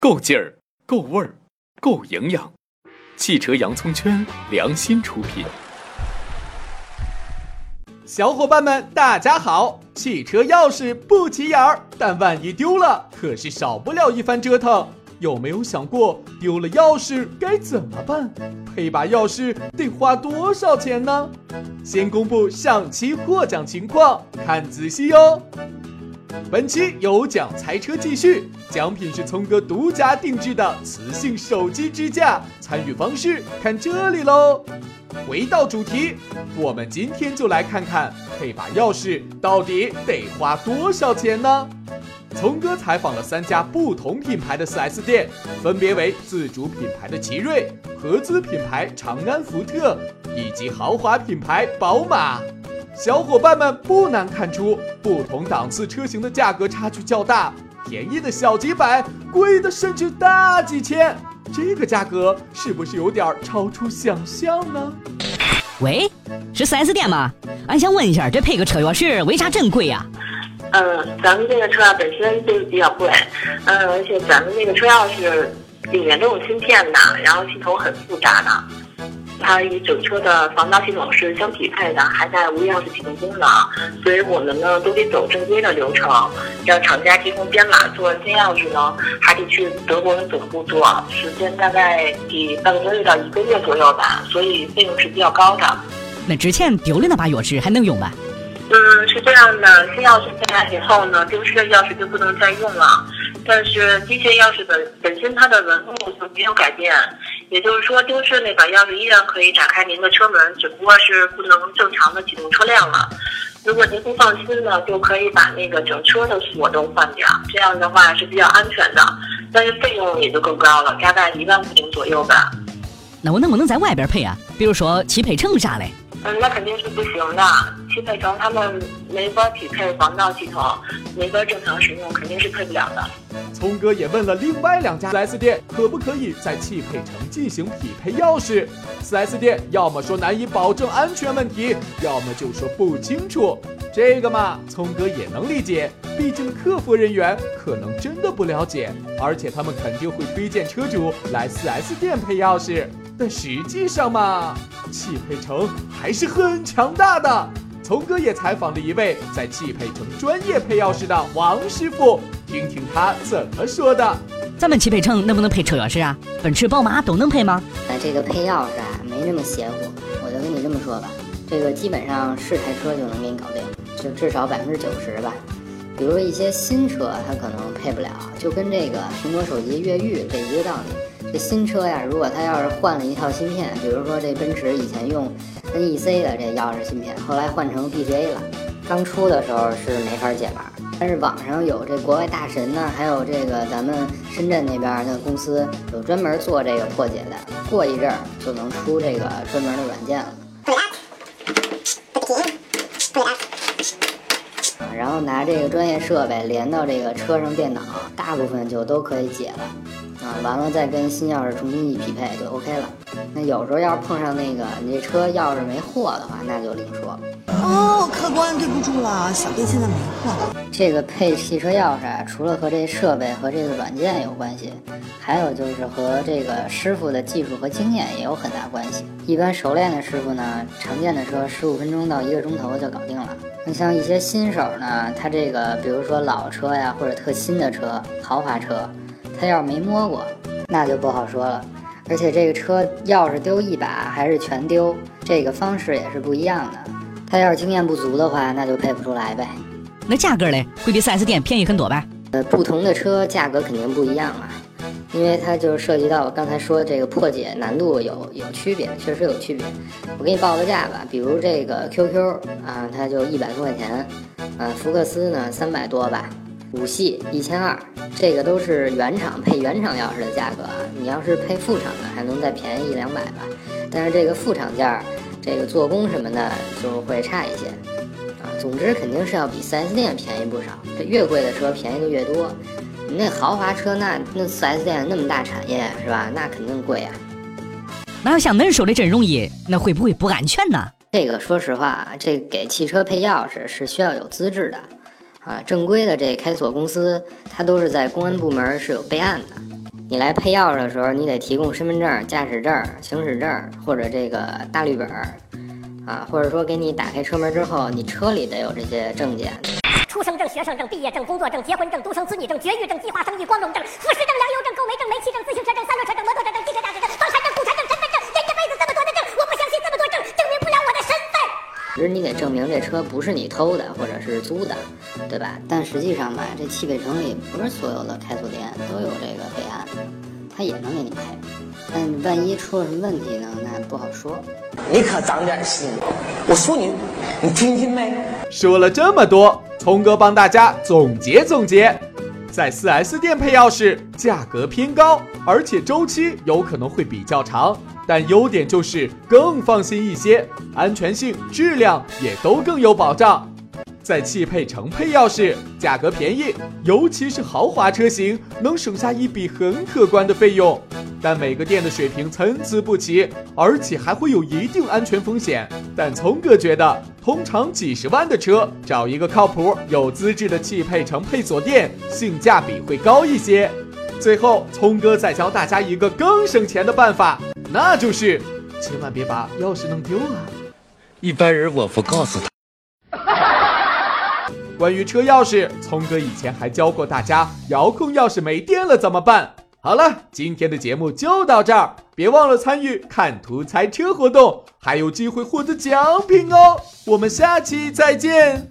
够劲儿，够味儿，够营养。汽车洋葱圈良心出品。小伙伴们，大家好！汽车钥匙不起眼儿，但万一丢了，可是少不了一番折腾。有没有想过，丢了钥匙该怎么办？配把钥匙得花多少钱呢？先公布上期获奖情况，看仔细哦。本期有奖猜车继续，奖品是聪哥独家定制的磁性手机支架。参与方式看这里喽。回到主题，我们今天就来看看配把钥匙到底得花多少钱呢？聪哥采访了三家不同品牌的 4S 店，分别为自主品牌的奇瑞、合资品牌长安福特以及豪华品牌宝马。小伙伴们不难看出，不同档次车型的价格差距较大，便宜的小几百，贵的甚至大几千。这个价格是不是有点超出想象呢？喂，是 4S 店吗？俺想问一下，这配个车钥匙为啥真贵呀？嗯，咱们这个车啊本身就比较贵，嗯，而且咱们那个车钥匙里面都有芯片的，然后系统很复杂的。它与整车的防盗系统是相匹配的，还带无钥匙启动功能，所以我们呢都得走正规的流程，让厂家提供编码做新钥匙呢，还得去德国的总部做，时间大概得半个多月到一个月左右吧，所以费用是比较高的。那之前丢了那把钥匙还能用吧？嗯，是这样的，新钥匙进来以后呢，丢失的钥匙就不能再用了，但是机械钥匙本本身它的纹路就没有改变。也就是说，丢失那把钥匙依然可以打开您的车门，只不过是不能正常的启动车辆了。如果您不放心呢，就可以把那个整车的锁都换掉，这样的话是比较安全的，但是费用也就更高了，大概一万块钱左右吧。那我能不能在外边配啊？比如说汽配城啥嘞？嗯，那肯定是不行的。汽配城他们没法匹配防盗系统，没法正常使用，肯定是配不了的。聪哥也问了另外两家 4S 店，可不可以在汽配城进行匹配钥匙？4S 店要么说难以保证安全问题，要么就说不清楚。这个嘛，聪哥也能理解，毕竟客服人员可能真的不了解，而且他们肯定会推荐车主来 4S 店配钥匙。但实际上嘛，汽配城还是很强大的。聪哥也采访了一位在汽配城专业配钥匙的王师傅，听听他怎么说的。咱们汽配城能不能配车钥匙啊？奔驰、宝马都能配吗？那这个配钥匙啊，没那么邪乎。我就跟你这么说吧，这个基本上是台车就能给你搞定，就至少百分之九十吧。比如一些新车，它可能配不了，就跟这个苹果手机越狱这一个道理。这新车呀，如果它要是换了一套芯片，比如说这奔驰以前用 NEC 的这钥匙芯片，后来换成 BGA 了，刚出的时候是没法解码。但是网上有这国外大神呢，还有这个咱们深圳那边的公司有专门做这个破解的，过一阵儿就能出这个专门的软件了。然后拿这个专业设备连到这个车上电脑，大部分就都可以解了。啊，完了再跟新钥匙重新一匹配就 OK 了。那有时候要是碰上那个你这车钥匙没货的话，那就另说。哦，客官对不住了，小店现在没货。这个配汽车钥匙啊，除了和这设备和这个软件有关系，还有就是和这个师傅的技术和经验也有很大关系。一般熟练的师傅呢，常见的车十五分钟到一个钟头就搞定了。那像一些新手呢，他这个比如说老车呀，或者特新的车、豪华车。他要是没摸过，那就不好说了。而且这个车钥匙丢一把还是全丢，这个方式也是不一样的。他要是经验不足的话，那就配不出来呗。那价格嘞，会比 4S 店便宜很多吧？呃，不同的车价格肯定不一样啊，因为它就是涉及到我刚才说这个破解难度有有区别，确实有区别。我给你报个价吧，比如这个 QQ 啊，它就一百多块钱，呃，福克斯呢三百多吧。五系一千二，这个都是原厂配原厂钥匙的价格啊。你要是配副厂的，还能再便宜一两百吧。但是这个副厂件，这个做工什么的就会差一些啊。总之肯定是要比 4S 店便宜不少。这越贵的车便宜的越多。你那豪华车，那那 4S 店那么大产业是吧？那肯定贵啊。那要像恁说的真容易，那会不会不安全呢？这个说实话，这给汽车配钥匙是需要有资质的。啊，正规的这开锁公司，它都是在公安部门是有备案的。你来配钥匙的时候，你得提供身份证、驾驶证、行驶证或者这个大绿本儿，啊，或者说给你打开车门之后，你车里得有这些证件。出生证、学生证、毕业证、工作证、结婚证、独生子女证、绝育证、计划生育、光荣证、副食证、粮油证、购煤证、煤气证、自行车证、三轮车证、摩托车证、汽车驾驶证、房产证、土产证、身份证，人这辈子这么多的证，我不相信这么多证证明不了我的身份。其实你得证明这车不是你偷的或者是租的，对吧？但实际上吧，这汽配城里不是所有的开锁店都有这个备案的，他也能给你配。但万一出了什么问题呢？那不好说。你可长点心，我说你，你听听没？说了这么多，聪哥帮大家总结总结。在 4S 店配钥匙，价格偏高，而且周期有可能会比较长，但优点就是更放心一些，安全性、质量也都更有保障。在汽配城配钥匙，价格便宜，尤其是豪华车型，能省下一笔很可观的费用。但每个店的水平参差不齐，而且还会有一定安全风险。但聪哥觉得，通常几十万的车，找一个靠谱、有资质的汽配城配锁店，性价比会高一些。最后，聪哥再教大家一个更省钱的办法，那就是千万别把钥匙弄丢了。一般人我不告诉他。关于车钥匙，聪哥以前还教过大家，遥控钥匙没电了怎么办？好了，今天的节目就到这儿，别忘了参与看图猜车活动，还有机会获得奖品哦！我们下期再见。